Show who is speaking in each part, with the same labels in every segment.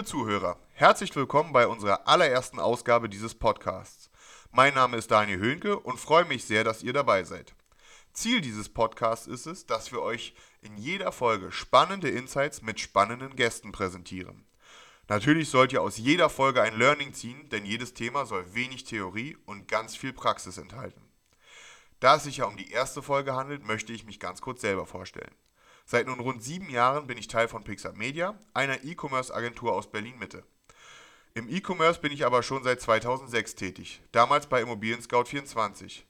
Speaker 1: Liebe Zuhörer, herzlich willkommen bei unserer allerersten Ausgabe dieses Podcasts. Mein Name ist Daniel Höhnke und freue mich sehr, dass ihr dabei seid. Ziel dieses Podcasts ist es, dass wir euch in jeder Folge spannende Insights mit spannenden Gästen präsentieren. Natürlich sollt ihr aus jeder Folge ein Learning ziehen, denn jedes Thema soll wenig Theorie und ganz viel Praxis enthalten. Da es sich ja um die erste Folge handelt, möchte ich mich ganz kurz selber vorstellen. Seit nun rund sieben Jahren bin ich Teil von Pixar Media, einer E-Commerce-Agentur aus Berlin-Mitte. Im E-Commerce bin ich aber schon seit 2006 tätig, damals bei Immobilien Scout 24.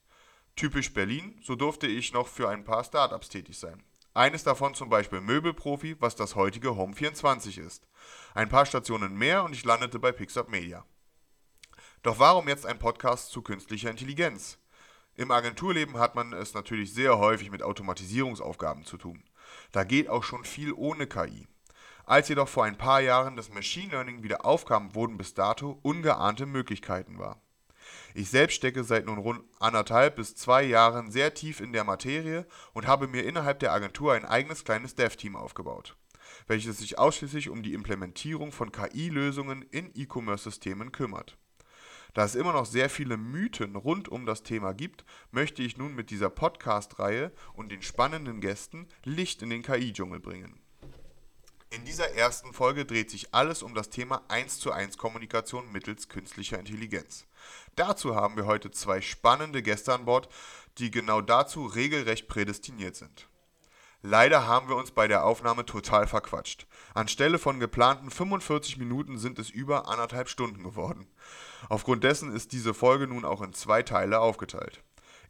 Speaker 1: Typisch Berlin, so durfte ich noch für ein paar Startups tätig sein. Eines davon zum Beispiel Möbelprofi, was das heutige Home 24 ist. Ein paar Stationen mehr und ich landete bei Pixar Media. Doch warum jetzt ein Podcast zu künstlicher Intelligenz? Im Agenturleben hat man es natürlich sehr häufig mit Automatisierungsaufgaben zu tun. Da geht auch schon viel ohne KI. Als jedoch vor ein paar Jahren das Machine Learning wieder aufkam, wurden bis dato ungeahnte Möglichkeiten wahr. Ich selbst stecke seit nun rund anderthalb bis zwei Jahren sehr tief in der Materie und habe mir innerhalb der Agentur ein eigenes kleines Dev-Team aufgebaut, welches sich ausschließlich um die Implementierung von KI-Lösungen in E-Commerce-Systemen kümmert. Da es immer noch sehr viele Mythen rund um das Thema gibt, möchte ich nun mit dieser Podcast-Reihe und den spannenden Gästen Licht in den KI-Dschungel bringen. In dieser ersten Folge dreht sich alles um das Thema 1 zu 1 Kommunikation mittels künstlicher Intelligenz. Dazu haben wir heute zwei spannende Gäste an Bord, die genau dazu regelrecht prädestiniert sind. Leider haben wir uns bei der Aufnahme total verquatscht. Anstelle von geplanten 45 Minuten sind es über anderthalb Stunden geworden. Aufgrund dessen ist diese Folge nun auch in zwei Teile aufgeteilt.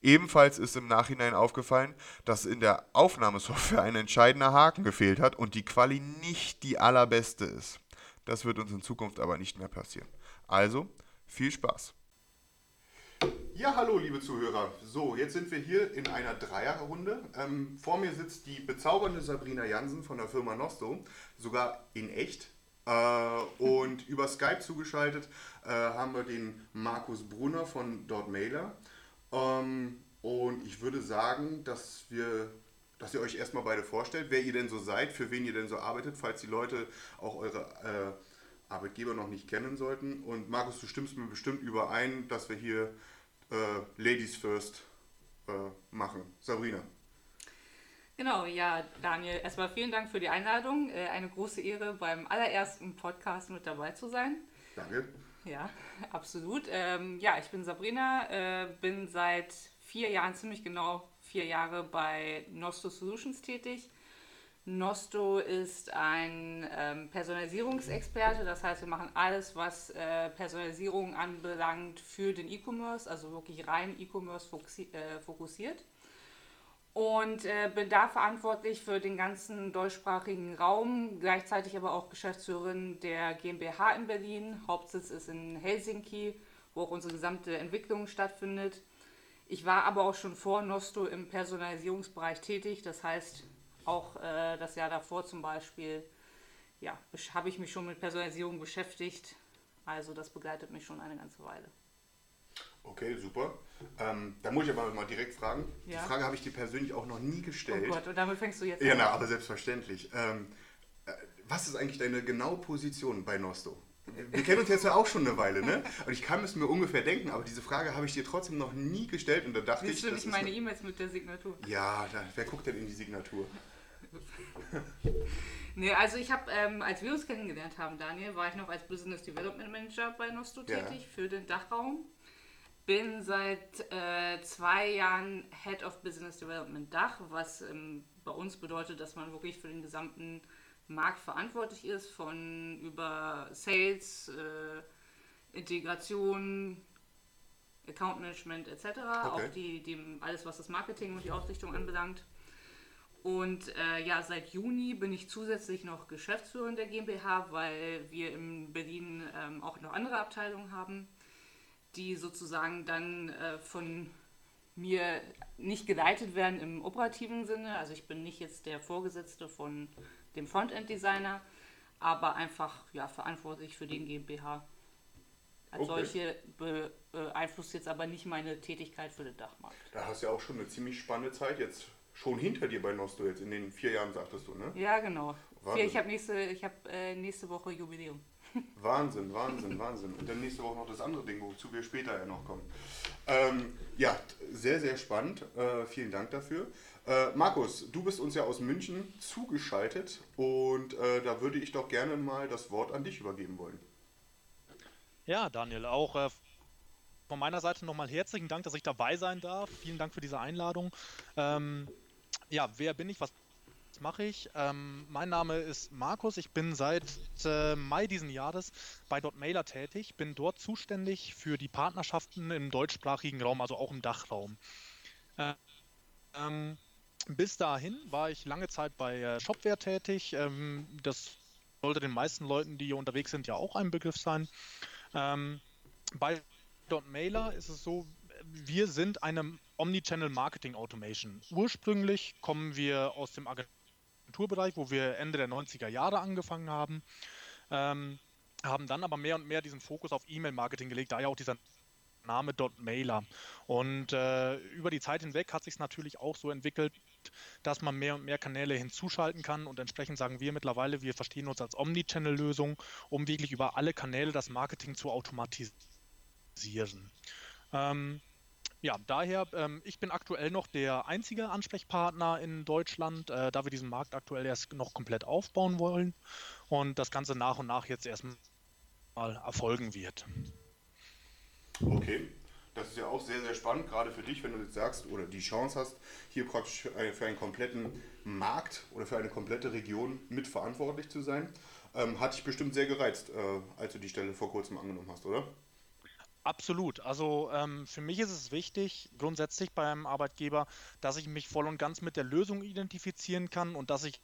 Speaker 1: Ebenfalls ist im Nachhinein aufgefallen, dass in der Aufnahmesoftware ein entscheidender Haken gefehlt hat und die Quali nicht die allerbeste ist. Das wird uns in Zukunft aber nicht mehr passieren. Also, viel Spaß! Ja, hallo liebe Zuhörer. So, jetzt sind wir hier in einer Dreierrunde. Ähm, vor mir sitzt die bezaubernde Sabrina Jansen von der Firma Nosto, sogar in echt. Äh, und über Skype zugeschaltet äh, haben wir den Markus Brunner von Dort Mailer. Ähm, und ich würde sagen, dass wir dass ihr euch erstmal beide vorstellt, wer ihr denn so seid, für wen ihr denn so arbeitet, falls die Leute auch eure äh, Arbeitgeber noch nicht kennen sollten. Und Markus, du stimmst mir bestimmt überein, dass wir hier äh, Ladies First äh, machen. Sabrina.
Speaker 2: Genau, ja, Daniel, erstmal vielen Dank für die Einladung. Äh, eine große Ehre, beim allerersten Podcast mit dabei zu sein.
Speaker 1: Danke.
Speaker 2: Ja, absolut. Ähm, ja, ich bin Sabrina, äh, bin seit vier Jahren, ziemlich genau vier Jahre bei Nosto Solutions tätig. Nosto ist ein ähm, Personalisierungsexperte, das heißt, wir machen alles, was äh, Personalisierung anbelangt für den E-Commerce, also wirklich rein E-Commerce äh, fokussiert und äh, bin da verantwortlich für den ganzen deutschsprachigen Raum, gleichzeitig aber auch Geschäftsführerin der GmbH in Berlin. Hauptsitz ist in Helsinki, wo auch unsere gesamte Entwicklung stattfindet. Ich war aber auch schon vor Nosto im Personalisierungsbereich tätig, das heißt auch äh, das Jahr davor zum Beispiel, ja, habe ich mich schon mit Personalisierung beschäftigt. Also das begleitet mich schon eine ganze Weile.
Speaker 1: Okay, super. Ähm, da muss ich aber mal direkt fragen. Ja. Die Frage habe ich dir persönlich auch noch nie gestellt.
Speaker 2: Oh Gott, und damit fängst du jetzt
Speaker 1: ja, an. Ja, na, aber selbstverständlich. Ähm, äh, was ist eigentlich deine genaue Position bei Nosto? Wir kennen uns jetzt ja auch schon eine Weile, ne? Und ich kann es mir ungefähr denken, aber diese Frage habe ich dir trotzdem noch nie gestellt und da dachte
Speaker 2: Willst
Speaker 1: ich.
Speaker 2: Du nicht meine E-Mails mit der Signatur?
Speaker 1: Ja, da, wer guckt denn in die Signatur?
Speaker 2: nee, also ich habe, ähm, als wir uns kennengelernt haben, Daniel, war ich noch als Business Development Manager bei Nosto ja. tätig für den Dachraum bin seit äh, zwei Jahren Head of Business Development Dach, was ähm, bei uns bedeutet, dass man wirklich für den gesamten Markt verantwortlich ist, von über Sales, äh, Integration, Account Management etc., okay. auch die, die, alles, was das Marketing und die Ausrichtung anbelangt. Und äh, ja, seit Juni bin ich zusätzlich noch Geschäftsführerin der GmbH, weil wir in Berlin ähm, auch noch andere Abteilungen haben, die sozusagen dann äh, von mir nicht geleitet werden im operativen Sinne. Also ich bin nicht jetzt der Vorgesetzte von dem Frontend-Designer, aber einfach ja, verantwortlich für den GmbH. Als okay. solche beeinflusst jetzt aber nicht meine Tätigkeit für den Dachmarkt.
Speaker 1: Da hast du ja auch schon eine ziemlich spannende Zeit jetzt schon hinter dir bei Nosto jetzt in den vier Jahren, sagtest du, ne?
Speaker 2: Ja, genau. Wahnsinn. Ich habe nächste, hab, äh, nächste Woche Jubiläum.
Speaker 1: Wahnsinn, Wahnsinn, Wahnsinn. Und dann nächste Woche noch das andere Ding, wozu wir später ja noch kommen. Ähm, ja, sehr, sehr spannend. Äh, vielen Dank dafür. Äh, Markus, du bist uns ja aus München zugeschaltet und äh, da würde ich doch gerne mal das Wort an dich übergeben wollen.
Speaker 3: Ja, Daniel, auch äh, von meiner Seite nochmal herzlichen Dank, dass ich dabei sein darf. Vielen Dank für diese Einladung. Ähm, ja, wer bin ich? Was mache ich? Ähm, mein Name ist Markus. Ich bin seit äh, Mai diesen Jahres bei Mailer tätig. Bin dort zuständig für die Partnerschaften im deutschsprachigen Raum, also auch im Dachraum. Äh, ähm, bis dahin war ich lange Zeit bei äh, Shopware tätig. Ähm, das sollte den meisten Leuten, die hier unterwegs sind, ja auch ein Begriff sein. Ähm, bei Mailer ist es so, wir sind eine Omnichannel Marketing Automation. Ursprünglich kommen wir aus dem Agenturbereich, wo wir Ende der 90er Jahre angefangen haben, ähm, haben dann aber mehr und mehr diesen Fokus auf E-Mail-Marketing gelegt, daher auch dieser Name Mailer. Und äh, über die Zeit hinweg hat sich es natürlich auch so entwickelt, dass man mehr und mehr Kanäle hinzuschalten kann und entsprechend sagen wir mittlerweile, wir verstehen uns als Omnichannel-Lösung, um wirklich über alle Kanäle das Marketing zu automatisieren. Ähm, ja, daher, ähm, ich bin aktuell noch der einzige Ansprechpartner in Deutschland, äh, da wir diesen Markt aktuell erst noch komplett aufbauen wollen und das Ganze nach und nach jetzt erstmal erfolgen wird.
Speaker 1: Okay. Das ist ja auch sehr, sehr spannend, gerade für dich, wenn du jetzt sagst oder die Chance hast, hier praktisch für einen kompletten Markt oder für eine komplette Region mitverantwortlich zu sein. Ähm, hat dich bestimmt sehr gereizt, äh, als du die Stelle vor kurzem angenommen hast, oder?
Speaker 3: Absolut. Also ähm, für mich ist es wichtig, grundsätzlich beim Arbeitgeber, dass ich mich voll und ganz mit der Lösung identifizieren kann und dass ich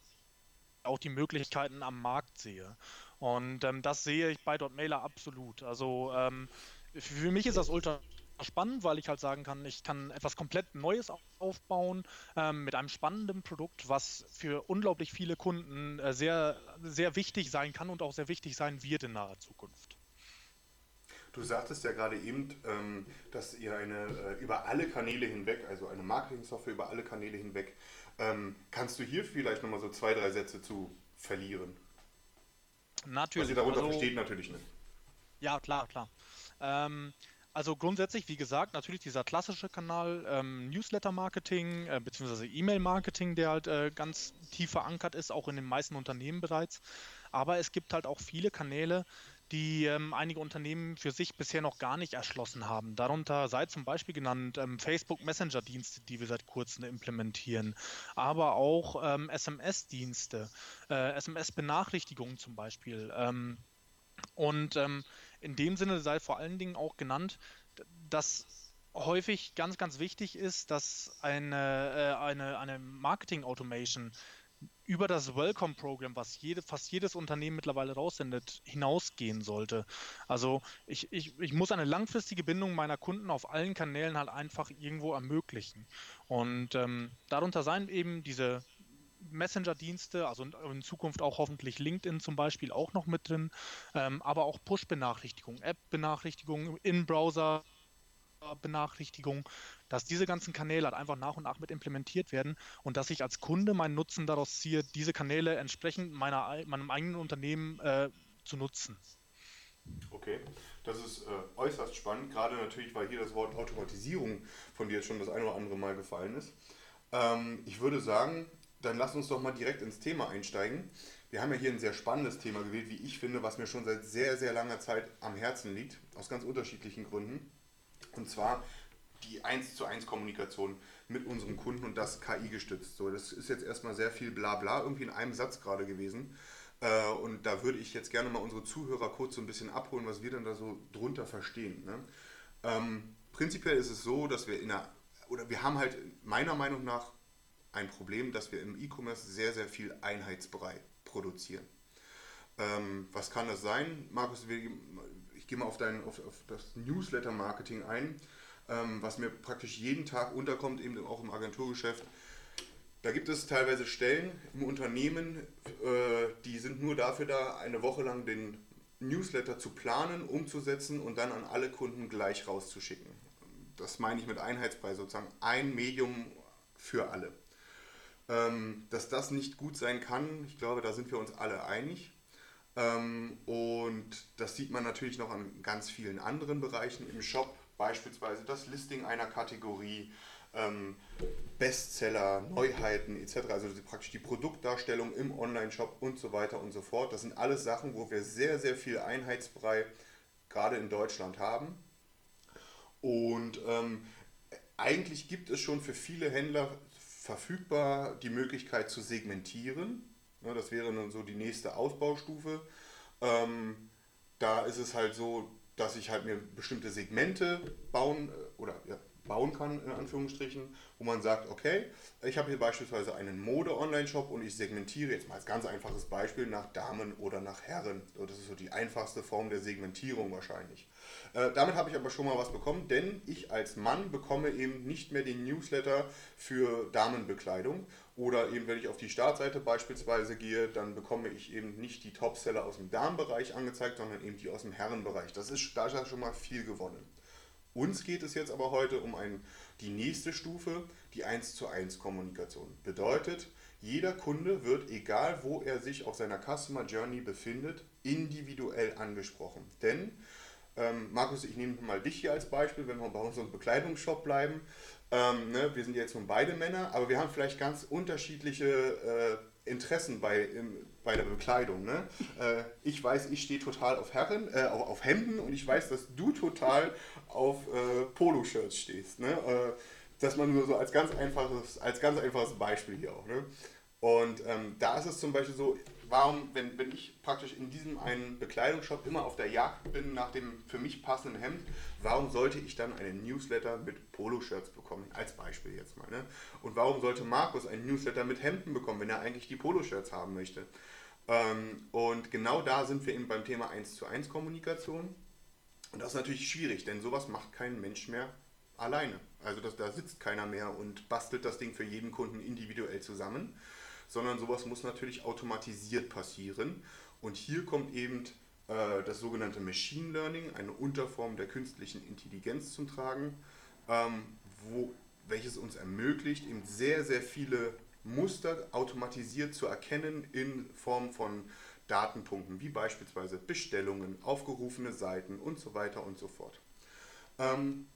Speaker 3: auch die Möglichkeiten am Markt sehe. Und ähm, das sehe ich bei Mailer absolut. Also ähm, für mich ist das ultra spannend, weil ich halt sagen kann, ich kann etwas komplett Neues aufbauen ähm, mit einem spannenden Produkt, was für unglaublich viele Kunden äh, sehr, sehr wichtig sein kann und auch sehr wichtig sein wird in naher Zukunft.
Speaker 1: Du sagtest ja gerade eben, ähm, dass ihr eine äh, über alle Kanäle hinweg, also eine Marketing-Software über alle Kanäle hinweg, ähm, kannst du hier vielleicht nochmal so zwei, drei Sätze zu verlieren?
Speaker 3: Natürlich. Was
Speaker 1: ihr darunter also, versteht, natürlich nicht.
Speaker 3: Ja, klar, klar. Ähm, also grundsätzlich, wie gesagt, natürlich dieser klassische Kanal ähm, Newsletter-Marketing äh, bzw. E-Mail-Marketing, der halt äh, ganz tief verankert ist, auch in den meisten Unternehmen bereits. Aber es gibt halt auch viele Kanäle, die ähm, einige Unternehmen für sich bisher noch gar nicht erschlossen haben. Darunter sei zum Beispiel genannt ähm, Facebook Messenger-Dienste, die wir seit kurzem implementieren, aber auch ähm, SMS-Dienste, äh, SMS-Benachrichtigungen zum Beispiel. Ähm, und ähm, in dem Sinne sei vor allen Dingen auch genannt, dass häufig ganz, ganz wichtig ist, dass eine, äh, eine, eine Marketing-Automation über das Welcome-Programm, was jede, fast jedes Unternehmen mittlerweile raussendet, hinausgehen sollte. Also ich, ich, ich muss eine langfristige Bindung meiner Kunden auf allen Kanälen halt einfach irgendwo ermöglichen. Und ähm, darunter seien eben diese Messenger-Dienste, also in Zukunft auch hoffentlich LinkedIn zum Beispiel auch noch mit drin, ähm, aber auch Push-Benachrichtigungen, App-Benachrichtigungen, In-Browser. Benachrichtigung, dass diese ganzen Kanäle halt einfach nach und nach mit implementiert werden und dass ich als Kunde meinen Nutzen daraus ziehe, diese Kanäle entsprechend meiner, meinem eigenen Unternehmen äh, zu nutzen.
Speaker 1: Okay, das ist äh, äußerst spannend, gerade natürlich, weil hier das Wort Automatisierung von dir jetzt schon das ein oder andere Mal gefallen ist. Ähm, ich würde sagen, dann lass uns doch mal direkt ins Thema einsteigen. Wir haben ja hier ein sehr spannendes Thema gewählt, wie ich finde, was mir schon seit sehr, sehr langer Zeit am Herzen liegt, aus ganz unterschiedlichen Gründen. Und zwar die 1 zu 1 Kommunikation mit unserem Kunden und das KI gestützt. So, das ist jetzt erstmal sehr viel Blabla irgendwie in einem Satz gerade gewesen. Äh, und da würde ich jetzt gerne mal unsere Zuhörer kurz so ein bisschen abholen, was wir denn da so drunter verstehen. Ne? Ähm, prinzipiell ist es so, dass wir in einer, oder wir haben halt meiner Meinung nach ein Problem, dass wir im E-Commerce sehr, sehr viel Einheitsbrei produzieren. Ähm, was kann das sein? Markus, ich gehe mal auf, dein, auf, auf das Newsletter-Marketing ein, ähm, was mir praktisch jeden Tag unterkommt, eben auch im Agenturgeschäft. Da gibt es teilweise Stellen im Unternehmen, äh, die sind nur dafür da, eine Woche lang den Newsletter zu planen, umzusetzen und dann an alle Kunden gleich rauszuschicken. Das meine ich mit Einheitspreis, sozusagen ein Medium für alle. Ähm, dass das nicht gut sein kann, ich glaube, da sind wir uns alle einig. Ähm, und das sieht man natürlich noch an ganz vielen anderen Bereichen im Shop, beispielsweise das Listing einer Kategorie, ähm, Bestseller, Neuheiten etc. Also praktisch die Produktdarstellung im Online-Shop und so weiter und so fort. Das sind alles Sachen, wo wir sehr, sehr viel Einheitsbrei gerade in Deutschland haben. Und ähm, eigentlich gibt es schon für viele Händler verfügbar die Möglichkeit zu segmentieren. Ja, das wäre dann so die nächste Ausbaustufe. Ähm, da ist es halt so, dass ich halt mir bestimmte Segmente bauen äh, oder ja, bauen kann, in Anführungsstrichen, wo man sagt, okay, ich habe hier beispielsweise einen Mode-Online-Shop und ich segmentiere jetzt mal als ganz einfaches Beispiel nach Damen oder nach Herren. Das ist so die einfachste Form der Segmentierung wahrscheinlich. Äh, damit habe ich aber schon mal was bekommen, denn ich als Mann bekomme eben nicht mehr den Newsletter für Damenbekleidung. Oder eben, wenn ich auf die Startseite beispielsweise gehe, dann bekomme ich eben nicht die Topseller aus dem Damenbereich angezeigt, sondern eben die aus dem Herrenbereich. Das ist, da ist schon mal viel gewonnen. Uns geht es jetzt aber heute um ein, die nächste Stufe, die 1 zu 1 Kommunikation. Bedeutet, jeder Kunde wird, egal wo er sich auf seiner Customer Journey befindet, individuell angesprochen. Denn, ähm, Markus, ich nehme mal dich hier als Beispiel, wenn wir bei unserem Bekleidungsshop bleiben. Ähm, ne, wir sind jetzt nun beide Männer, aber wir haben vielleicht ganz unterschiedliche äh, Interessen bei, im, bei der Bekleidung. Ne? Äh, ich weiß, ich stehe total auf Herren, äh, auf, auf, Hemden und ich weiß, dass du total auf äh, Poloshirts stehst. Ne? Äh, dass man nur so als ganz einfaches, als ganz einfaches Beispiel hier auch. Ne? Und ähm, da ist es zum Beispiel so, warum, wenn, wenn ich praktisch in diesem einen Bekleidungsshop immer auf der Jagd bin nach dem für mich passenden Hemd, warum sollte ich dann einen Newsletter mit Poloshirts bekommen? Als Beispiel jetzt mal. Ne? Und warum sollte Markus einen Newsletter mit Hemden bekommen, wenn er eigentlich die Poloshirts haben möchte? Ähm, und genau da sind wir eben beim Thema 1 zu 1 Kommunikation. Und das ist natürlich schwierig, denn sowas macht kein Mensch mehr alleine. Also das, da sitzt keiner mehr und bastelt das Ding für jeden Kunden individuell zusammen, sondern sowas muss natürlich automatisiert passieren. Und hier kommt eben äh, das sogenannte Machine Learning, eine Unterform der künstlichen Intelligenz zum Tragen, ähm, wo, welches uns ermöglicht, eben sehr, sehr viele Muster automatisiert zu erkennen in Form von Datenpunkten, wie beispielsweise Bestellungen, aufgerufene Seiten und so weiter und so fort. Ähm,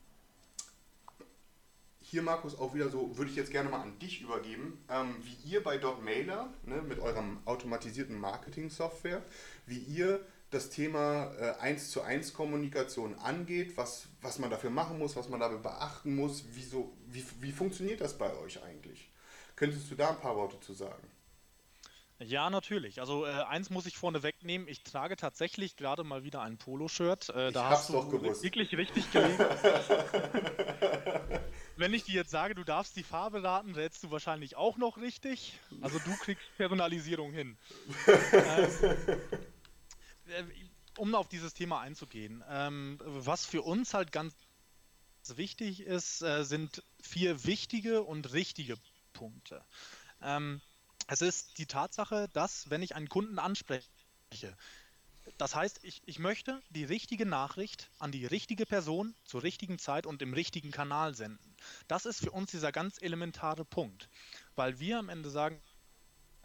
Speaker 1: hier, Markus, auch wieder so, würde ich jetzt gerne mal an dich übergeben, ähm, wie ihr bei DocMailer ne, mit eurem automatisierten Marketing-Software, wie ihr das Thema äh, 1 zu 1 Kommunikation angeht, was, was man dafür machen muss, was man dabei beachten muss, wieso, wie, wie funktioniert das bei euch eigentlich? Könntest du da ein paar Worte zu sagen?
Speaker 3: Ja, natürlich. Also äh, eins muss ich vorne wegnehmen. Ich trage tatsächlich gerade mal wieder ein Poloshirt. Äh, da hast du wirklich richtig gelegen. Wenn ich dir jetzt sage, du darfst die Farbe raten, rätst du wahrscheinlich auch noch richtig. Also du kriegst Personalisierung hin. ähm, äh, um auf dieses Thema einzugehen, ähm, was für uns halt ganz wichtig ist, äh, sind vier wichtige und richtige Punkte. Ähm, es ist die Tatsache, dass, wenn ich einen Kunden anspreche, das heißt, ich, ich möchte die richtige Nachricht an die richtige Person zur richtigen Zeit und im richtigen Kanal senden. Das ist für uns dieser ganz elementare Punkt, weil wir am Ende sagen,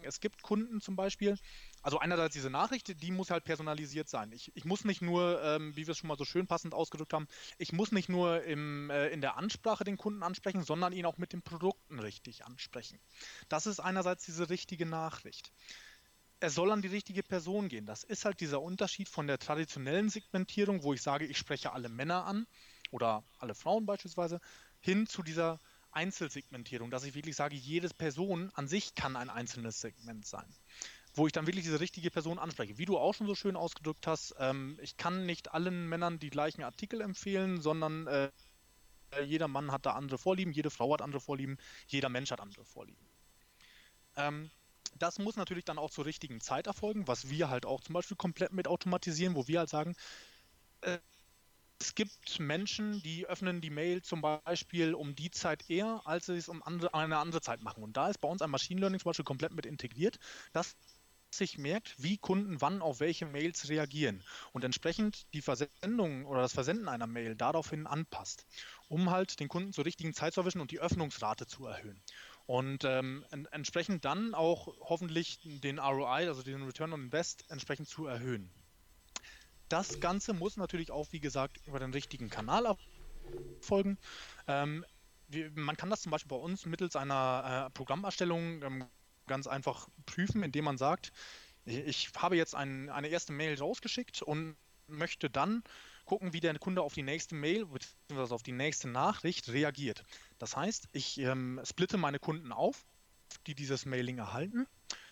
Speaker 3: es gibt Kunden zum Beispiel, also einerseits diese Nachricht, die muss halt personalisiert sein. Ich, ich muss nicht nur, ähm, wie wir es schon mal so schön passend ausgedrückt haben, ich muss nicht nur im, äh, in der Ansprache den Kunden ansprechen, sondern ihn auch mit den Produkten richtig ansprechen. Das ist einerseits diese richtige Nachricht. Es soll an die richtige Person gehen. Das ist halt dieser Unterschied von der traditionellen Segmentierung, wo ich sage, ich spreche alle Männer an oder alle Frauen beispielsweise, hin zu dieser Einzelsegmentierung, dass ich wirklich sage, jede Person an sich kann ein einzelnes Segment sein wo ich dann wirklich diese richtige Person anspreche. Wie du auch schon so schön ausgedrückt hast, ähm, ich kann nicht allen Männern die gleichen Artikel empfehlen, sondern äh, jeder Mann hat da andere Vorlieben, jede Frau hat andere Vorlieben, jeder Mensch hat andere Vorlieben. Ähm, das muss natürlich dann auch zur richtigen Zeit erfolgen, was wir halt auch zum Beispiel komplett mit automatisieren, wo wir halt sagen, äh, es gibt Menschen, die öffnen die Mail zum Beispiel um die Zeit eher, als sie es um andere, eine andere Zeit machen. Und da ist bei uns ein Machine Learning zum Beispiel komplett mit integriert, dass sich merkt, wie Kunden wann auf welche Mails reagieren und entsprechend die Versendung oder das Versenden einer Mail daraufhin anpasst, um halt den Kunden zur richtigen Zeit zu erwischen und die Öffnungsrate zu erhöhen. Und ähm, en entsprechend dann auch hoffentlich den ROI, also den Return on Invest, entsprechend zu erhöhen. Das Ganze muss natürlich auch, wie gesagt, über den richtigen Kanal erfolgen. Ähm, man kann das zum Beispiel bei uns mittels einer äh, Programmerstellung ähm, ganz einfach prüfen, indem man sagt, ich habe jetzt ein, eine erste Mail rausgeschickt und möchte dann gucken, wie der Kunde auf die nächste Mail bzw. auf die nächste Nachricht reagiert. Das heißt, ich ähm, splitte meine Kunden auf, die dieses Mailing erhalten,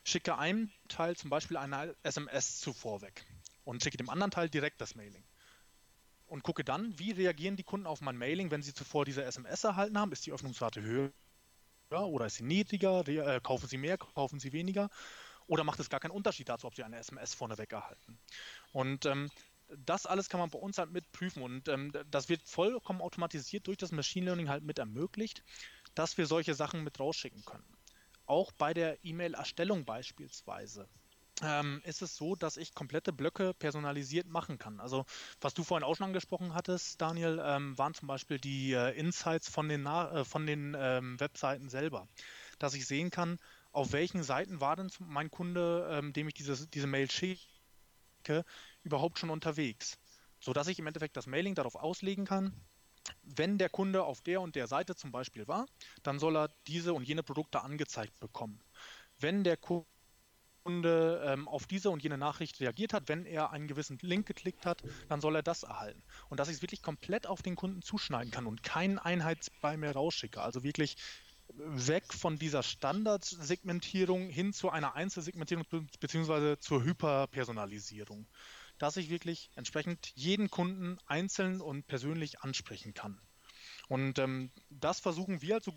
Speaker 3: schicke einem Teil zum Beispiel eine SMS zuvor weg und schicke dem anderen Teil direkt das Mailing. Und gucke dann, wie reagieren die Kunden auf mein Mailing, wenn sie zuvor diese SMS erhalten haben. Ist die Öffnungsrate höher oder ist sie niedriger? Äh, kaufen sie mehr, kaufen sie weniger? Oder macht es gar keinen Unterschied dazu, ob sie eine SMS vorneweg erhalten? Und ähm, das alles kann man bei uns halt mit prüfen und ähm, das wird vollkommen automatisiert durch das Machine Learning halt mit ermöglicht, dass wir solche Sachen mit rausschicken können. Auch bei der E-Mail-Erstellung beispielsweise ähm, ist es so, dass ich komplette Blöcke personalisiert machen kann. Also was du vorhin auch schon angesprochen hattest, Daniel, ähm, waren zum Beispiel die äh, Insights von den, äh, von den ähm, Webseiten selber. Dass ich sehen kann, auf welchen Seiten war denn mein Kunde, ähm, dem ich dieses, diese Mail schicke, überhaupt schon unterwegs. Sodass ich im Endeffekt das Mailing darauf auslegen kann, wenn der Kunde auf der und der Seite zum Beispiel war, dann soll er diese und jene Produkte angezeigt bekommen. Wenn der Kunde ähm, auf diese und jene Nachricht reagiert hat, wenn er einen gewissen Link geklickt hat, dann soll er das erhalten. Und dass ich es wirklich komplett auf den Kunden zuschneiden kann und keinen Einheitsbrei mehr rausschicke. Also wirklich weg von dieser Standardsegmentierung hin zu einer Einzelsegmentierung bzw. zur Hyperpersonalisierung. Dass ich wirklich entsprechend jeden Kunden einzeln und persönlich ansprechen kann. Und ähm, das versuchen wir also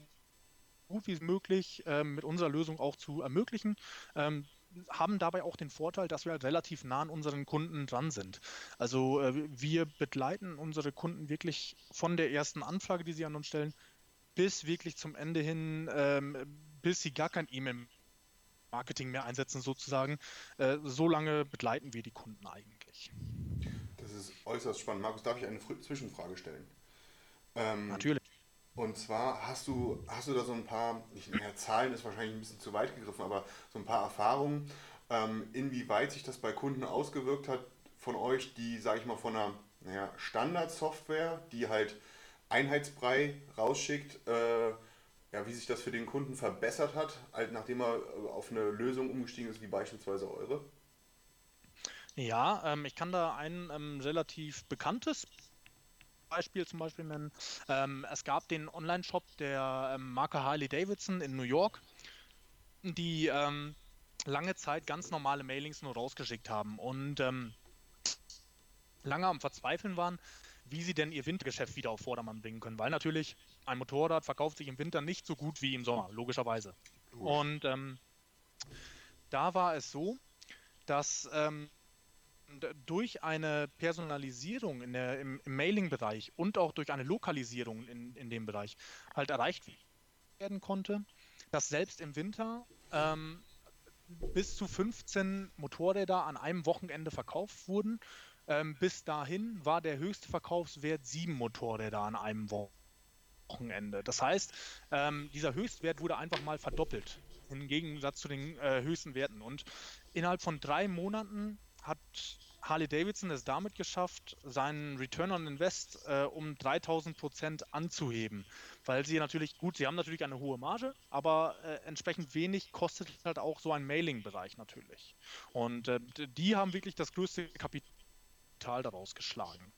Speaker 3: gut wie möglich ähm, mit unserer Lösung auch zu ermöglichen. Ähm, haben dabei auch den Vorteil, dass wir halt relativ nah an unseren Kunden dran sind. Also äh, wir begleiten unsere Kunden wirklich von der ersten Anfrage, die sie an uns stellen, bis wirklich zum Ende hin, ähm, bis sie gar kein E-Mail-Marketing mehr einsetzen sozusagen. Äh, so lange begleiten wir die Kunden eigentlich.
Speaker 1: Das ist äußerst spannend. Markus, darf ich eine Zwischenfrage stellen?
Speaker 3: Ähm, Natürlich.
Speaker 1: Und zwar hast du, hast du da so ein paar, nicht mehr Zahlen ist wahrscheinlich ein bisschen zu weit gegriffen, aber so ein paar Erfahrungen, ähm, inwieweit sich das bei Kunden ausgewirkt hat von euch, die, sage ich mal, von einer naja, Standardsoftware, die halt Einheitsbrei rausschickt, äh, ja, wie sich das für den Kunden verbessert hat, halt nachdem er auf eine Lösung umgestiegen ist, wie beispielsweise eure?
Speaker 3: Ja, ähm, ich kann da ein ähm, relativ bekanntes Beispiel zum Beispiel nennen. Ähm, es gab den Online-Shop der ähm, Marke Harley Davidson in New York, die ähm, lange Zeit ganz normale Mailings nur rausgeschickt haben und ähm, lange am Verzweifeln waren, wie sie denn ihr Wintergeschäft wieder auf Vordermann bringen können, weil natürlich ein Motorrad verkauft sich im Winter nicht so gut wie im Sommer, logischerweise. Und ähm, da war es so, dass ähm, durch eine Personalisierung in der, im, im Mailing-Bereich und auch durch eine Lokalisierung in, in dem Bereich halt erreicht werden konnte, dass selbst im Winter ähm, bis zu 15 Motorräder an einem Wochenende verkauft wurden. Ähm, bis dahin war der höchste Verkaufswert sieben Motorräder an einem Wochenende. Das heißt, ähm, dieser Höchstwert wurde einfach mal verdoppelt im Gegensatz zu den äh, höchsten Werten. Und innerhalb von drei Monaten hat Harley Davidson es damit geschafft, seinen Return on Invest äh, um 3000 Prozent anzuheben, weil sie natürlich, gut, sie haben natürlich eine hohe Marge, aber äh, entsprechend wenig kostet halt auch so ein Mailing-Bereich natürlich. Und äh, die haben wirklich das größte Kapital daraus geschlagen.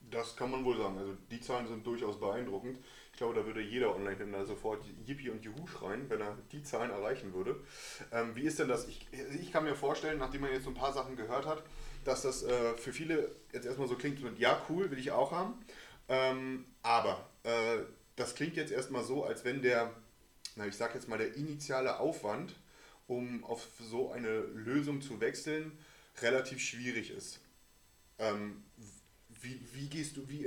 Speaker 1: Das kann man wohl sagen. Also die Zahlen sind durchaus beeindruckend. Ich glaube, da würde jeder Online-Händler sofort Yippie und Juhu schreien, wenn er die Zahlen erreichen würde. Ähm, wie ist denn das? Ich, ich kann mir vorstellen, nachdem man jetzt so ein paar Sachen gehört hat, dass das äh, für viele jetzt erstmal so klingt, ja cool, will ich auch haben. Ähm, aber äh, das klingt jetzt erstmal so, als wenn der na, ich sag jetzt mal, der initiale Aufwand, um auf so eine Lösung zu wechseln, relativ schwierig ist. Ähm, wie, wie gehst du, wie,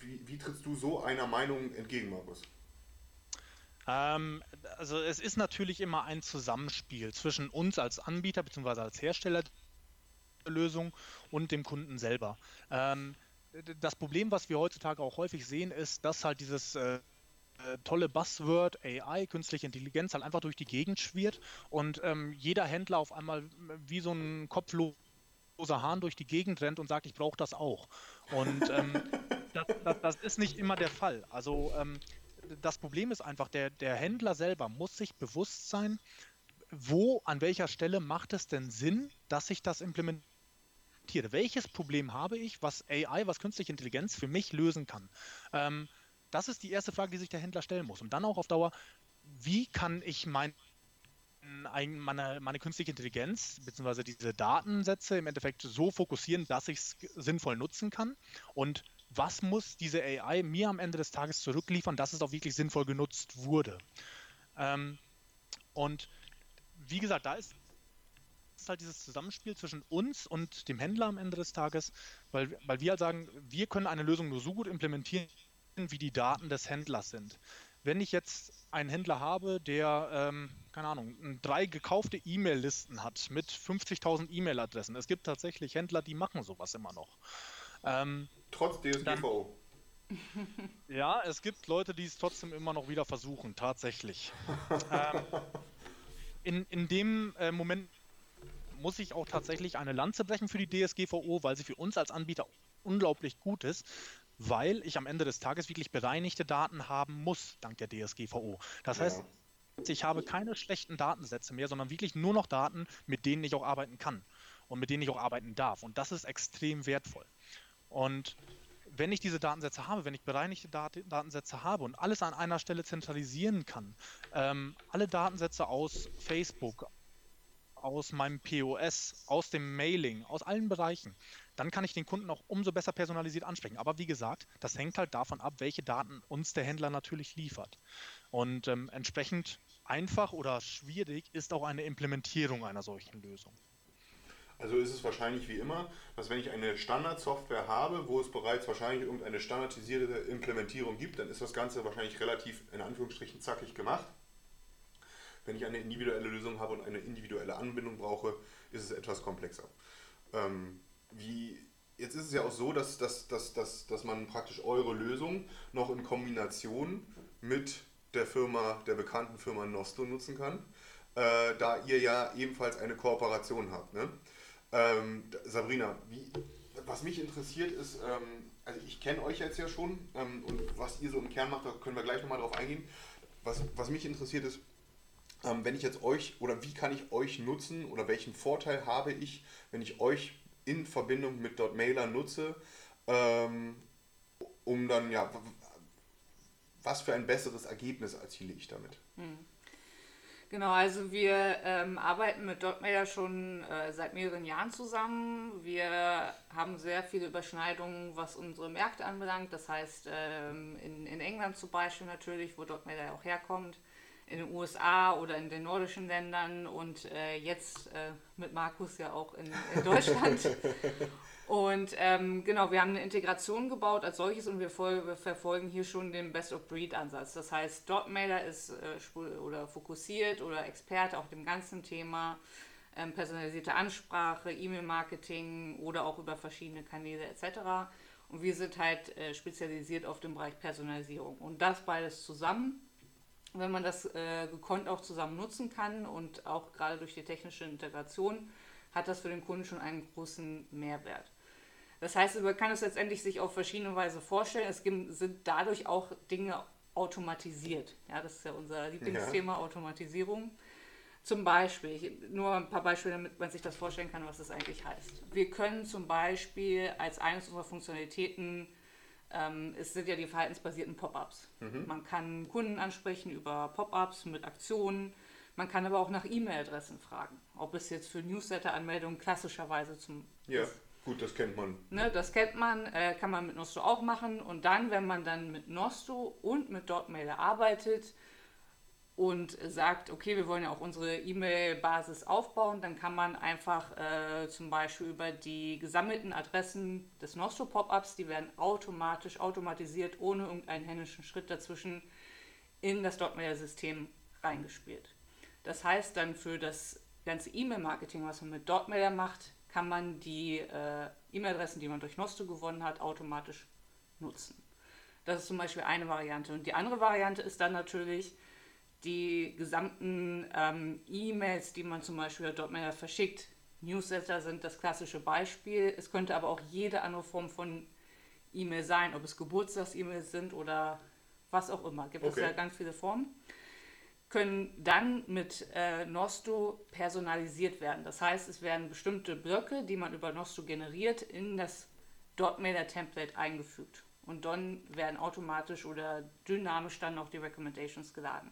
Speaker 1: wie, wie trittst du so einer Meinung entgegen, Markus?
Speaker 3: Ähm, also es ist natürlich immer ein Zusammenspiel zwischen uns als Anbieter bzw. als Hersteller der Lösung und dem Kunden selber. Ähm, das Problem, was wir heutzutage auch häufig sehen, ist, dass halt dieses äh, äh tolle Buzzword AI, künstliche Intelligenz, halt einfach durch die Gegend schwirrt und ähm, jeder Händler auf einmal wie so ein kopfloser Hahn durch die Gegend rennt und sagt, ich brauche das auch. Und ähm, das, das, das, ist nicht immer der Fall. Also ähm, das Problem ist einfach, der, der Händler selber muss sich bewusst sein, wo, an welcher Stelle macht es denn Sinn, dass ich das implementiere? Welches Problem habe ich, was AI, was künstliche Intelligenz für mich lösen kann? Ähm, das ist die erste Frage, die sich der Händler stellen muss. Und dann auch auf Dauer, wie kann ich mein, meine, meine künstliche Intelligenz bzw. diese Datensätze im Endeffekt so fokussieren, dass ich es sinnvoll nutzen kann? Und was muss diese AI mir am Ende des Tages zurückliefern, dass es auch wirklich sinnvoll genutzt wurde. Ähm, und wie gesagt, da ist halt dieses Zusammenspiel zwischen uns und dem Händler am Ende des Tages, weil, weil wir halt sagen, wir können eine Lösung nur so gut implementieren, wie die Daten des Händlers sind. Wenn ich jetzt einen Händler habe, der, ähm, keine Ahnung, drei gekaufte E-Mail-Listen hat mit 50.000 E-Mail-Adressen, es gibt tatsächlich Händler, die machen sowas immer noch.
Speaker 1: Ähm, Trotz DSGVO.
Speaker 3: ja, es gibt Leute, die es trotzdem immer noch wieder versuchen, tatsächlich. ähm, in, in dem äh, Moment muss ich auch tatsächlich eine Lanze brechen für die DSGVO, weil sie für uns als Anbieter unglaublich gut ist, weil ich am Ende des Tages wirklich bereinigte Daten haben muss, dank der DSGVO. Das ja. heißt, ich habe keine schlechten Datensätze mehr, sondern wirklich nur noch Daten, mit denen ich auch arbeiten kann und mit denen ich auch arbeiten darf. Und das ist extrem wertvoll. Und wenn ich diese Datensätze habe, wenn ich bereinigte Dat Datensätze habe und alles an einer Stelle zentralisieren kann, ähm, alle Datensätze aus Facebook, aus meinem POS, aus dem Mailing, aus allen Bereichen, dann kann ich den Kunden auch umso besser personalisiert ansprechen. Aber wie gesagt, das hängt halt davon ab, welche Daten uns der Händler natürlich liefert. Und ähm, entsprechend einfach oder schwierig ist auch eine Implementierung einer solchen Lösung.
Speaker 1: Also ist es wahrscheinlich wie immer, dass wenn ich eine Standardsoftware habe, wo es bereits wahrscheinlich irgendeine standardisierte Implementierung gibt, dann ist das Ganze wahrscheinlich relativ in Anführungsstrichen zackig gemacht. Wenn ich eine individuelle Lösung habe und eine individuelle Anbindung brauche, ist es etwas komplexer. Ähm, wie, jetzt ist es ja auch so, dass, dass, dass, dass, dass man praktisch eure Lösung noch in Kombination mit der Firma, der bekannten Firma Nosto nutzen kann, äh, da ihr ja ebenfalls eine Kooperation habt. Ne? Ähm, Sabrina, wie, was mich interessiert ist, ähm, also ich kenne euch jetzt ja schon ähm, und was ihr so im Kern macht, da können wir gleich nochmal drauf eingehen. Was, was mich interessiert ist, ähm, wenn ich jetzt euch oder wie kann ich euch nutzen oder welchen Vorteil habe ich, wenn ich euch in Verbindung mit .mailer nutze, ähm, um dann, ja, was für ein besseres Ergebnis erziele ich damit? Hm.
Speaker 2: Genau, also wir ähm, arbeiten mit DotMail schon äh, seit mehreren Jahren zusammen. Wir haben sehr viele Überschneidungen, was unsere Märkte anbelangt. Das heißt, ähm, in, in England zum Beispiel natürlich, wo DotMail ja auch herkommt, in den USA oder in den nordischen Ländern und äh, jetzt äh, mit Markus ja auch in, in Deutschland. Und ähm, genau, wir haben eine Integration gebaut als solches und wir, wir verfolgen hier schon den Best-of-Breed-Ansatz. Das heißt, Dotmailer ist äh, oder fokussiert oder Experte auf dem ganzen Thema ähm, personalisierte Ansprache, E-Mail-Marketing oder auch über verschiedene Kanäle etc. Und wir sind halt äh, spezialisiert auf den Bereich Personalisierung. Und das beides zusammen, wenn man das äh, gekonnt auch zusammen nutzen kann und auch gerade durch die technische Integration, hat das für den Kunden schon einen großen Mehrwert. Das heißt, man kann es letztendlich sich auf verschiedene Weise vorstellen. Es sind dadurch auch Dinge automatisiert. Ja, das ist ja unser Lieblingsthema, ja. Automatisierung. Zum Beispiel, nur ein paar Beispiele, damit man sich das vorstellen kann, was das eigentlich heißt. Wir können zum Beispiel als eines unserer Funktionalitäten, ähm, es sind ja die verhaltensbasierten Pop-ups. Mhm. Man kann Kunden ansprechen über Pop-ups mit Aktionen. Man kann aber auch nach E-Mail-Adressen fragen, ob es jetzt für Newsletter-Anmeldungen klassischerweise zum
Speaker 1: ja. Gut, das kennt man.
Speaker 2: Ne, das kennt man, äh, kann man mit Nosto auch machen. Und dann, wenn man dann mit Nosto und mit Dotmailer arbeitet, und sagt, okay, wir wollen ja auch unsere E-Mail-Basis aufbauen, dann kann man einfach äh, zum Beispiel über die gesammelten Adressen des Nostro-Pop-Ups, die werden automatisch, automatisiert, ohne irgendeinen händischen Schritt dazwischen, in das Dotmailer-System reingespielt. Das heißt dann für das ganze E-Mail-Marketing, was man mit Dotmailer macht, kann man die äh, E-Mail-Adressen, die man durch Nostro gewonnen hat, automatisch nutzen. Das ist zum Beispiel eine Variante. Und die andere Variante ist dann natürlich, die gesamten ähm, E-Mails, die man zum Beispiel dort mehr verschickt. Newsletter sind das klassische Beispiel. Es könnte aber auch jede andere Form von E-Mail sein, ob es Geburtstags-E-Mails sind oder was auch immer. Gibt okay. es ja ganz viele Formen. Können dann mit äh, Nosto personalisiert werden. Das heißt, es werden bestimmte Blöcke, die man über Nosto generiert, in das Dot-Mailer-Template eingefügt. Und dann werden automatisch oder dynamisch dann noch die Recommendations geladen.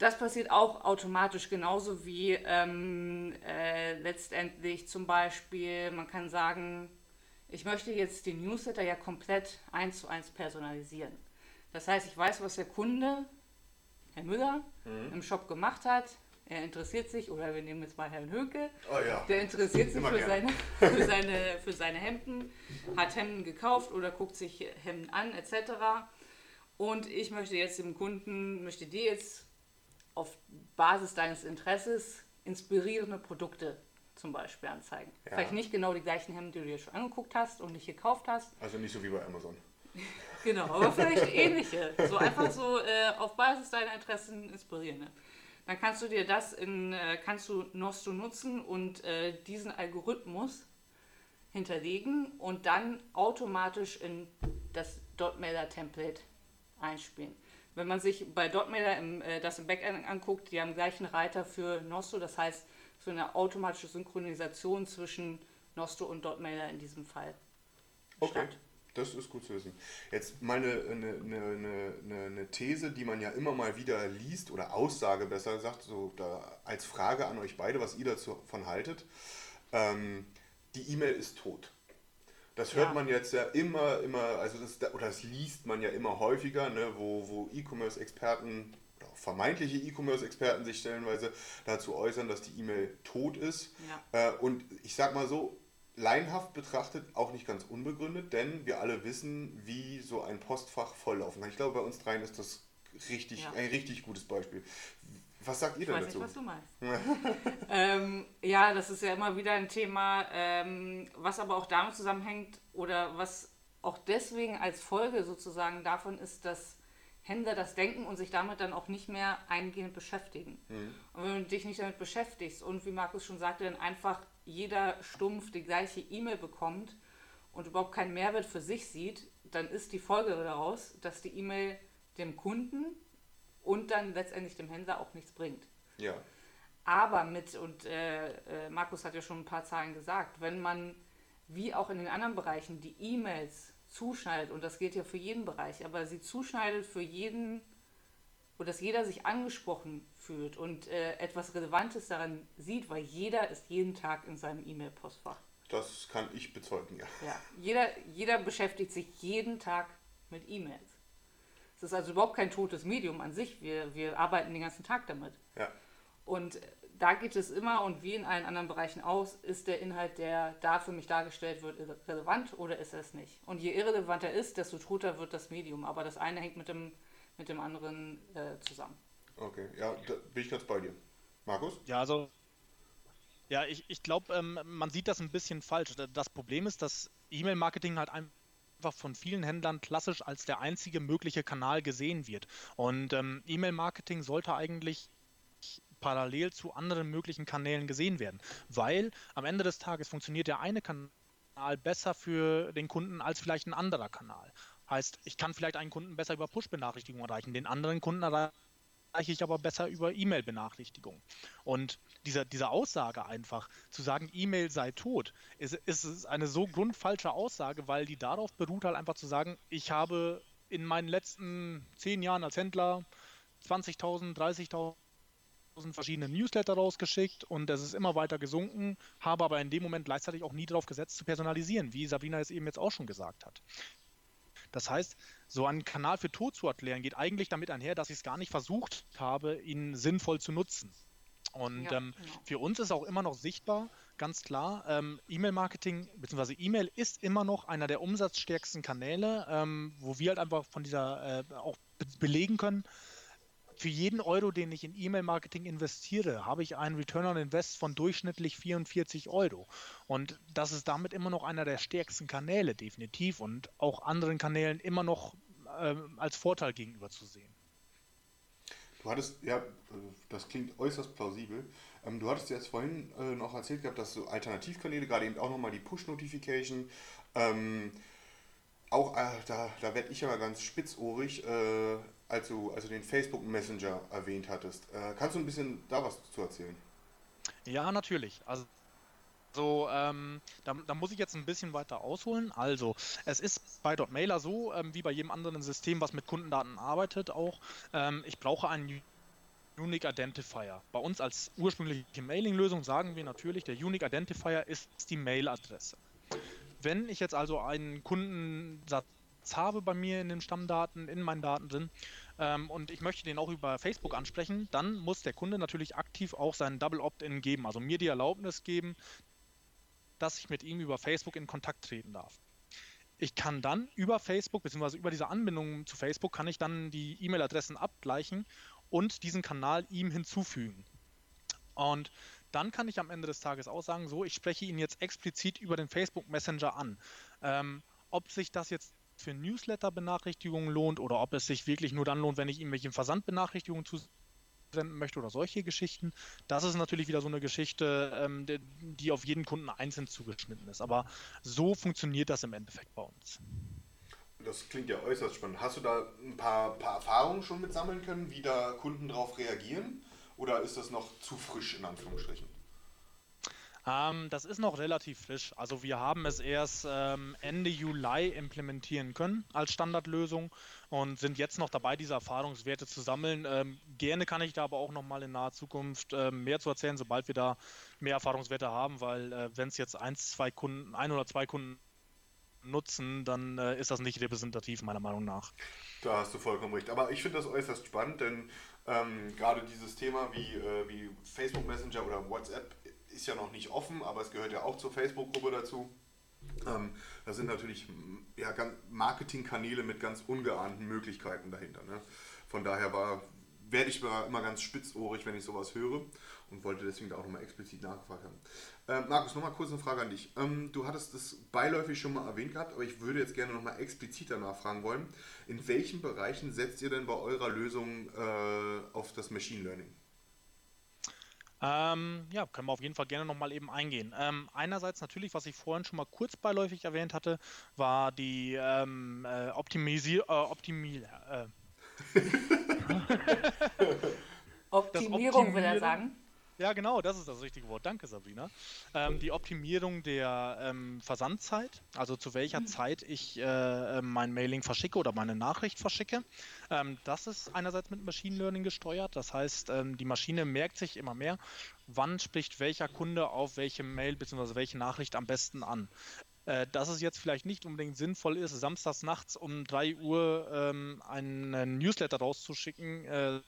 Speaker 2: Das passiert auch automatisch, genauso wie ähm, äh, letztendlich zum Beispiel, man kann sagen, ich möchte jetzt den Newsletter ja komplett eins zu eins personalisieren. Das heißt, ich weiß, was der Kunde, Herr Müller, mhm. im Shop gemacht hat. Er interessiert sich, oder wir nehmen jetzt mal Herrn Höke, oh ja. der interessiert sich für seine, für, seine, für seine Hemden, hat Hemden gekauft oder guckt sich Hemden an, etc. Und ich möchte jetzt dem Kunden, möchte dir jetzt auf Basis deines Interesses inspirierende Produkte zum Beispiel anzeigen. Ja. Vielleicht nicht genau die gleichen Hemden, die du dir schon angeguckt hast und nicht gekauft hast.
Speaker 1: Also nicht so wie bei Amazon.
Speaker 2: genau, aber vielleicht ähnliche. So einfach so äh, auf Basis deiner Interessen inspirierende. Dann kannst du dir das in, äh, kannst du Nosto nutzen und äh, diesen Algorithmus hinterlegen und dann automatisch in das Dot-Mailer-Template einspielen. Wenn man sich bei Dotmailer im, äh, das im Backend anguckt, die haben gleichen Reiter für Nosto, das heißt für eine automatische Synchronisation zwischen Nosto und Dotmailer in diesem Fall.
Speaker 1: Okay. Das ist gut zu wissen. Jetzt mal eine, eine, eine, eine, These, die man ja immer mal wieder liest oder Aussage besser gesagt, so da als Frage an euch beide, was ihr davon haltet. Ähm, die E-Mail ist tot. Das hört ja. man jetzt ja immer, immer, also das, oder das liest man ja immer häufiger, ne, wo, wo E-Commerce-Experten vermeintliche E-Commerce-Experten sich stellenweise dazu äußern, dass die E-Mail tot ist. Ja. Äh, und ich sag mal so, laienhaft betrachtet auch nicht ganz unbegründet, denn wir alle wissen, wie so ein Postfach volllaufen kann. Ich glaube, bei uns dreien ist das richtig, ja. ein richtig gutes Beispiel. Was sagt ihr denn dazu? Ich weiß nicht, was du
Speaker 2: meinst. ähm, ja, das ist ja immer wieder ein Thema, ähm, was aber auch damit zusammenhängt oder was auch deswegen als Folge sozusagen davon ist, dass Händler das denken und sich damit dann auch nicht mehr eingehend beschäftigen. Mhm. Und wenn du dich nicht damit beschäftigst und wie Markus schon sagte, dann einfach jeder stumpf die gleiche E-Mail bekommt und überhaupt keinen Mehrwert für sich sieht, dann ist die Folge daraus, dass die E-Mail dem Kunden und dann letztendlich dem Händler auch nichts bringt.
Speaker 1: Ja.
Speaker 2: Aber mit, und äh, äh, Markus hat ja schon ein paar Zahlen gesagt, wenn man wie auch in den anderen Bereichen die E-Mails zuschneidet, und das gilt ja für jeden Bereich, aber sie zuschneidet für jeden, wo dass jeder sich angesprochen fühlt und äh, etwas Relevantes daran sieht, weil jeder ist jeden Tag in seinem E-Mail-Postfach.
Speaker 1: Das kann ich bezeugen, ja.
Speaker 2: Ja, jeder, jeder beschäftigt sich jeden Tag mit E-Mails. Es ist also überhaupt kein totes Medium an sich. Wir, wir arbeiten den ganzen Tag damit.
Speaker 1: Ja.
Speaker 2: Und da geht es immer und wie in allen anderen Bereichen aus, ist der Inhalt, der da für mich dargestellt wird, relevant oder ist er es nicht? Und je irrelevanter er ist, desto toter wird das Medium. Aber das eine hängt mit dem, mit dem anderen äh, zusammen.
Speaker 1: Okay, ja, da bin ich ganz bei dir. Markus?
Speaker 3: Ja, also ja, ich, ich glaube, ähm, man sieht das ein bisschen falsch. Das Problem ist, dass E-Mail-Marketing halt einfach einfach von vielen Händlern klassisch als der einzige mögliche Kanal gesehen wird. Und ähm, E-Mail-Marketing sollte eigentlich parallel zu anderen möglichen Kanälen gesehen werden, weil am Ende des Tages funktioniert der eine Kanal besser für den Kunden als vielleicht ein anderer Kanal. Heißt, ich kann vielleicht einen Kunden besser über Push-Benachrichtigungen erreichen, den anderen Kunden erreichen erreiche ich aber besser über E-Mail-Benachrichtigung. Und diese, diese Aussage einfach, zu sagen, E-Mail sei tot, ist, ist eine so grundfalsche Aussage, weil die darauf beruht, halt einfach zu sagen, ich habe in meinen letzten zehn Jahren als Händler 20.000, 30.000 verschiedene Newsletter rausgeschickt und es ist immer weiter gesunken, habe aber in dem Moment gleichzeitig auch nie darauf gesetzt zu personalisieren, wie Sabrina es eben jetzt auch schon gesagt hat. Das heißt, so einen Kanal für tot zu erklären, geht eigentlich damit einher, dass ich es gar nicht versucht habe, ihn sinnvoll zu nutzen. Und ja, ähm, genau. für uns ist auch immer noch sichtbar, ganz klar, ähm, E-Mail-Marketing bzw. E-Mail ist immer noch einer der umsatzstärksten Kanäle, ähm, wo wir halt einfach von dieser äh, auch belegen können, für jeden Euro, den ich in E-Mail-Marketing investiere, habe ich einen Return on Invest von durchschnittlich 44 Euro. Und das ist damit immer noch einer der stärksten Kanäle, definitiv. Und auch anderen Kanälen immer noch äh, als Vorteil gegenüber zu sehen.
Speaker 1: Du hattest, ja, das klingt äußerst plausibel. Ähm, du hattest jetzt vorhin äh, noch erzählt gehabt, dass so Alternativkanäle, gerade eben auch nochmal die Push-Notification, ähm, auch äh, da, da werde ich ja ganz spitzohrig, äh, als du also den Facebook Messenger erwähnt hattest. Äh, kannst du ein bisschen da was zu erzählen?
Speaker 3: Ja, natürlich. Also so, ähm, da, da, muss ich jetzt ein bisschen weiter ausholen. Also, es ist bei .mailer so, ähm, wie bei jedem anderen System, was mit Kundendaten arbeitet, auch, ähm, ich brauche einen Unique Identifier. Bei uns als ursprüngliche Mailing-Lösung sagen wir natürlich, der Unique Identifier ist die Mailadresse. Wenn ich jetzt also einen Kundensatz habe bei mir in den Stammdaten, in meinen Daten drin, ähm, und ich möchte den auch über Facebook ansprechen, dann muss der Kunde natürlich aktiv auch seinen Double Opt-in geben, also mir die Erlaubnis geben, dass ich mit ihm über Facebook in Kontakt treten darf. Ich kann dann über Facebook bzw. über diese Anbindung zu Facebook kann ich dann die E-Mail-Adressen abgleichen und diesen Kanal ihm hinzufügen. Und dann kann ich am Ende des Tages auch sagen, so, ich spreche ihn jetzt explizit über den Facebook Messenger an. Ähm, ob sich das jetzt für Newsletter-Benachrichtigungen lohnt oder ob es sich wirklich nur dann lohnt, wenn ich ihm welche Versandbenachrichtigungen zusenden möchte oder solche Geschichten. Das ist natürlich wieder so eine Geschichte, ähm, die, die auf jeden Kunden einzeln zugeschnitten ist. Aber so funktioniert das im Endeffekt bei uns.
Speaker 1: Das klingt ja äußerst spannend. Hast du da ein paar, paar Erfahrungen schon mit sammeln können, wie da Kunden darauf reagieren? Oder ist das noch zu frisch in Anführungsstrichen?
Speaker 3: Ähm, das ist noch relativ frisch. Also wir haben es erst ähm, Ende Juli implementieren können als Standardlösung und sind jetzt noch dabei, diese Erfahrungswerte zu sammeln. Ähm, gerne kann ich da aber auch noch mal in naher Zukunft äh, mehr zu erzählen, sobald wir da mehr Erfahrungswerte haben, weil äh, wenn es jetzt eins, zwei Kunden, ein oder zwei Kunden nutzen, dann äh, ist das nicht repräsentativ, meiner Meinung nach.
Speaker 1: Da hast du vollkommen recht. Aber ich finde das äußerst spannend, denn ähm, gerade dieses Thema wie, äh, wie Facebook Messenger oder WhatsApp ist ja noch nicht offen, aber es gehört ja auch zur Facebook-Gruppe dazu. Ähm, da sind natürlich ja, Marketingkanäle mit ganz ungeahnten Möglichkeiten dahinter. Ne? Von daher war, werde ich immer ganz spitzohrig, wenn ich sowas höre und wollte deswegen da auch nochmal explizit nachgefragt haben. Äh, Markus, nochmal kurz eine Frage an dich. Ähm, du hattest das beiläufig schon mal erwähnt gehabt, aber ich würde jetzt gerne nochmal explizit danach fragen wollen. In welchen Bereichen setzt ihr denn bei eurer Lösung äh, auf das Machine Learning?
Speaker 3: Ähm, ja, können wir auf jeden Fall gerne nochmal eben eingehen. Ähm, einerseits natürlich, was ich vorhin schon mal kurz beiläufig erwähnt hatte, war die ähm, äh, Optimisier äh, Optimi äh,
Speaker 2: Optimierung, würde er sagen.
Speaker 3: Ja, genau, das ist das richtige Wort. Danke, Sabrina. Ähm, die Optimierung der ähm, Versandzeit, also zu welcher mhm. Zeit ich äh, äh, mein Mailing verschicke oder meine Nachricht verschicke. Ähm, das ist einerseits mit Machine Learning gesteuert. Das heißt, ähm, die Maschine merkt sich immer mehr, wann spricht welcher Kunde auf welche Mail bzw. welche Nachricht am besten an äh, dass es jetzt vielleicht nicht unbedingt sinnvoll ist, samstags nachts um 3 Uhr ähm, einen Newsletter rauszuschicken, äh,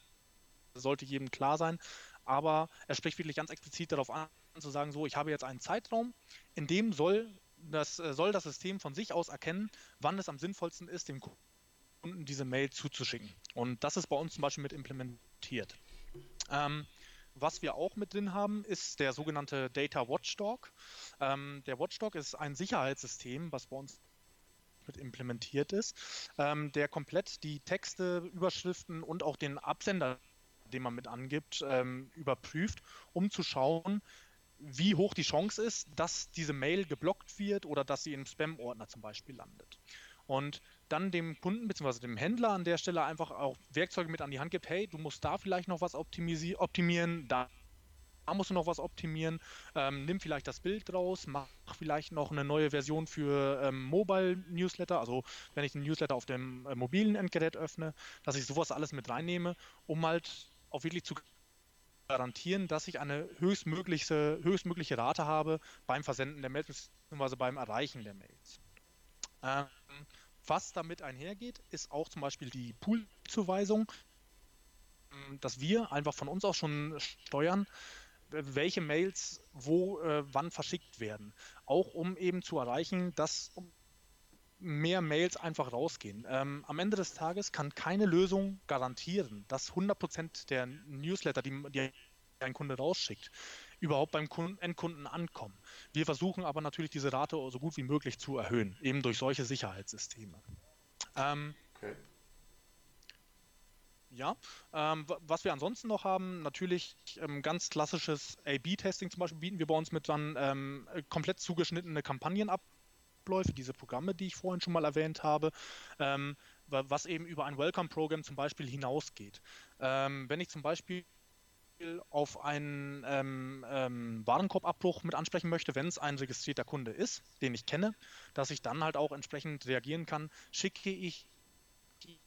Speaker 3: sollte jedem klar sein aber er spricht wirklich ganz explizit darauf an, zu sagen, so, ich habe jetzt einen Zeitraum, in dem soll das, äh, soll das System von sich aus erkennen, wann es am sinnvollsten ist, dem Kunden diese Mail zuzuschicken. Und das ist bei uns zum Beispiel mit implementiert. Ähm, was wir auch mit drin haben, ist der sogenannte Data Watchdog. Ähm, der Watchdog ist ein Sicherheitssystem, was bei uns mit implementiert ist, ähm, der komplett die Texte, Überschriften und auch den Absender den man mit angibt, ähm, überprüft, um zu schauen, wie hoch die Chance ist, dass diese Mail geblockt wird oder dass sie im Spam-Ordner zum Beispiel landet. Und dann dem Kunden bzw. dem Händler an der Stelle einfach auch Werkzeuge mit an die Hand gibt, hey, du musst da vielleicht noch was optimieren, da musst du noch was optimieren, ähm, nimm vielleicht das Bild raus, mach vielleicht noch eine neue Version für ähm, Mobile Newsletter, also wenn ich einen Newsletter auf dem äh, mobilen Endgerät öffne, dass ich sowas alles mit reinnehme, um halt auch wirklich zu garantieren, dass ich eine höchstmögliche, höchstmögliche Rate habe beim Versenden der Mails bzw. beim Erreichen der Mails. Ähm, Was damit einhergeht, ist auch zum Beispiel die Poolzuweisung, dass wir einfach von uns aus schon steuern, welche Mails wo äh, wann verschickt werden. Auch um eben zu erreichen, dass mehr Mails einfach rausgehen. Ähm, am Ende des Tages kann keine Lösung garantieren, dass 100% der Newsletter, die, die ein Kunde rausschickt, überhaupt beim Kunden, Endkunden ankommen. Wir versuchen aber natürlich diese Rate so gut wie möglich zu erhöhen, eben durch solche Sicherheitssysteme. Ähm, okay. Ja, ähm, was wir ansonsten noch haben, natürlich ähm, ganz klassisches A-B-Testing zum Beispiel bieten wir bei uns mit dann ähm, komplett zugeschnittene Kampagnenabläufe, diese Programme, die ich vorhin schon mal erwähnt habe, ähm, was eben über ein Welcome-Programm zum Beispiel hinausgeht. Ähm, wenn ich zum Beispiel auf einen ähm, ähm, Warenkorbabbruch mit ansprechen möchte, wenn es ein registrierter Kunde ist, den ich kenne, dass ich dann halt auch entsprechend reagieren kann, schicke ich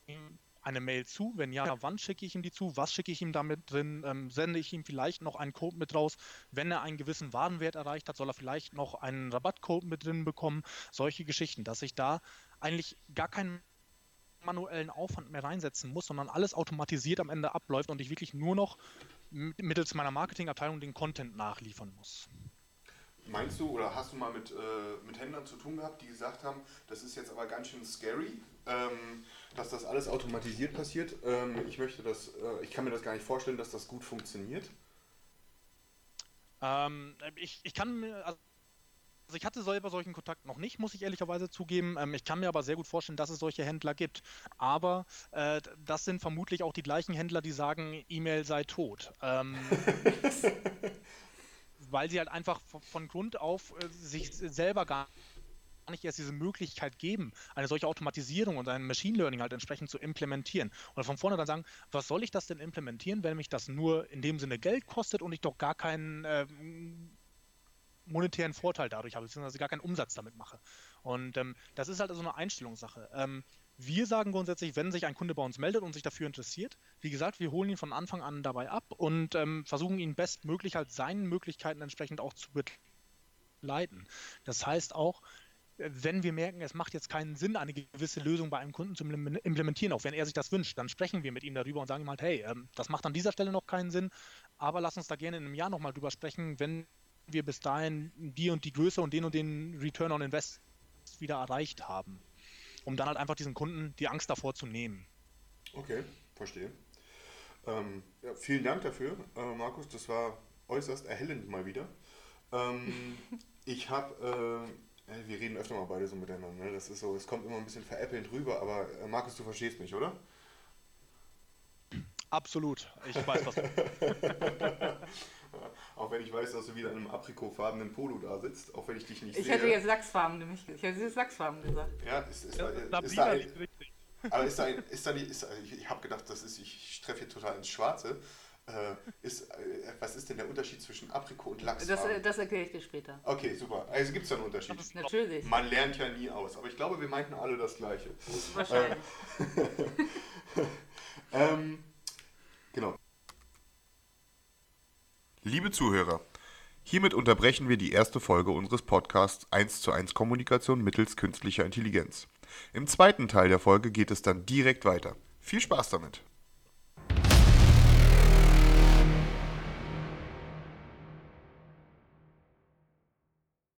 Speaker 3: ihm eine Mail zu? Wenn ja, wann schicke ich ihm die zu? Was schicke ich ihm damit drin? Ähm, sende ich ihm vielleicht noch einen Code mit raus? Wenn er einen gewissen Warenwert erreicht hat, soll er vielleicht noch einen Rabattcode mit drin bekommen? Solche Geschichten, dass ich da eigentlich gar keinen manuellen Aufwand mehr reinsetzen muss, sondern alles automatisiert am Ende abläuft und ich wirklich nur noch mittels meiner Marketingabteilung den Content nachliefern muss.
Speaker 1: Meinst du oder hast du mal mit, äh, mit Händlern zu tun gehabt, die gesagt haben, das ist jetzt aber ganz schön scary, ähm, dass das alles automatisiert passiert? Ähm, ich möchte das, äh, ich kann mir das gar nicht vorstellen, dass das gut funktioniert.
Speaker 3: Ähm, ich, ich kann mir, also also ich hatte selber solchen Kontakt noch nicht, muss ich ehrlicherweise zugeben. Ähm, ich kann mir aber sehr gut vorstellen, dass es solche Händler gibt. Aber äh, das sind vermutlich auch die gleichen Händler, die sagen, E-Mail sei tot. Ähm, weil sie halt einfach von Grund auf äh, sich selber gar nicht erst diese Möglichkeit geben, eine solche Automatisierung und ein Machine Learning halt entsprechend zu implementieren. Und von vorne dann sagen, was soll ich das denn implementieren, wenn mich das nur in dem Sinne Geld kostet und ich doch gar keinen äh, monetären Vorteil dadurch habe, beziehungsweise gar keinen Umsatz damit mache. Und ähm, das ist halt so eine Einstellungssache. Ähm, wir sagen grundsätzlich, wenn sich ein Kunde bei uns meldet und sich dafür interessiert, wie gesagt, wir holen ihn von Anfang an dabei ab und ähm, versuchen ihn bestmöglich halt seinen Möglichkeiten entsprechend auch zu begleiten. Das heißt auch, wenn wir merken, es macht jetzt keinen Sinn, eine gewisse Lösung bei einem Kunden zu implementieren, auch wenn er sich das wünscht, dann sprechen wir mit ihm darüber und sagen ihm halt, hey, ähm, das macht an dieser Stelle noch keinen Sinn, aber lass uns da gerne in einem Jahr nochmal drüber sprechen, wenn wir bis dahin die und die Größe und den und den Return on Invest wieder erreicht haben. Um dann halt einfach diesen Kunden die Angst davor zu nehmen.
Speaker 1: Okay, verstehe. Ähm, ja, vielen Dank dafür, äh, Markus. Das war äußerst erhellend mal wieder. Ähm, ich habe, äh, wir reden öfter mal beide so miteinander. Ne? Das ist so, es kommt immer ein bisschen veräppelnd rüber, aber äh, Markus, du verstehst mich, oder?
Speaker 3: Absolut. Ich weiß, was du
Speaker 1: Auch wenn ich weiß, dass du wieder in einem aprikotfarbenen Polo da sitzt, auch wenn ich dich nicht
Speaker 2: ich
Speaker 1: sehe.
Speaker 2: Ich hätte jetzt Lachsfarben nämlich Ich hätte jetzt Lachsfarben gesagt.
Speaker 1: Ja, ist, ist, ja, ist, da, ist da ein, richtig. Aber ist da, ein, ist da nicht, ist, ich, ich habe gedacht, das ist, ich treffe hier total ins Schwarze. Äh, ist, äh, was ist denn der Unterschied zwischen Aprikot und Lachsfarben?
Speaker 2: Das, das erkläre ich dir später.
Speaker 1: Okay, super. Also gibt es da einen Unterschied?
Speaker 2: Natürlich.
Speaker 1: Man lernt ja nie aus. Aber ich glaube, wir meinten alle das Gleiche.
Speaker 2: Wahrscheinlich.
Speaker 1: ähm, genau. Liebe Zuhörer, hiermit unterbrechen wir die erste Folge unseres Podcasts 1 zu 1 Kommunikation mittels künstlicher Intelligenz. Im zweiten Teil der Folge geht es dann direkt weiter. Viel Spaß damit!